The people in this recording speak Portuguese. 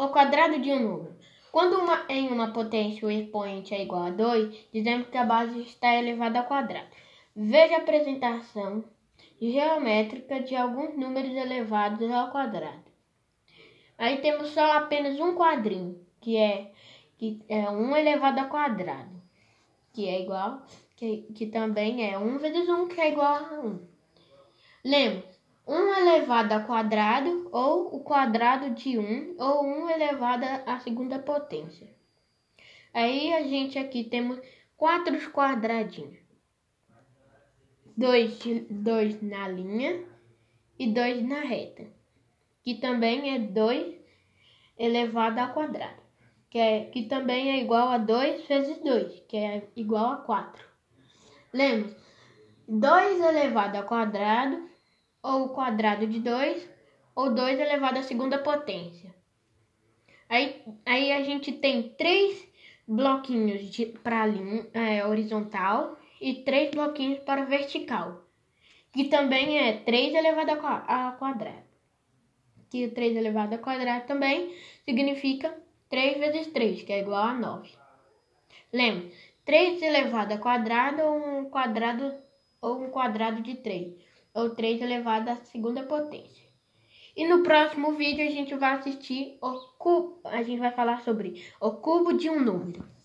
O quadrado de um número. Quando uma, em uma potência o expoente é igual a 2, dizemos que a base está elevada ao quadrado. Veja a apresentação geométrica de alguns números elevados ao quadrado. Aí temos só apenas um quadrinho, que é, que é 1 elevado ao quadrado, que é igual, que, que também é 1 vezes 1, que é igual a 1. Lembre, 1 elevado ao quadrado, ou o quadrado de 1, ou 1 elevado à segunda potência. Aí a gente aqui temos quatro quadradinhos. Dois, dois na linha e dois na reta, que também é 2 elevado ao quadrado, que, é, que também é igual a 2 vezes 2, que é igual a 4. Lembre-se, 2 elevado ao quadrado ou o quadrado de 2, ou 2 elevado à segunda potência. Aí, aí a gente tem três bloquinhos para é, horizontal e três bloquinhos para vertical, que também é 3 elevado ao quadrado. Que 3 elevado ao quadrado também significa 3 vezes 3, que é igual a 9. Lembre, 3 elevado ao quadrado ou um quadrado ou um quadrado de 3 ou 3 elevado à segunda potência. E no próximo vídeo a gente vai assistir o cubo, a gente vai falar sobre o cubo de um número.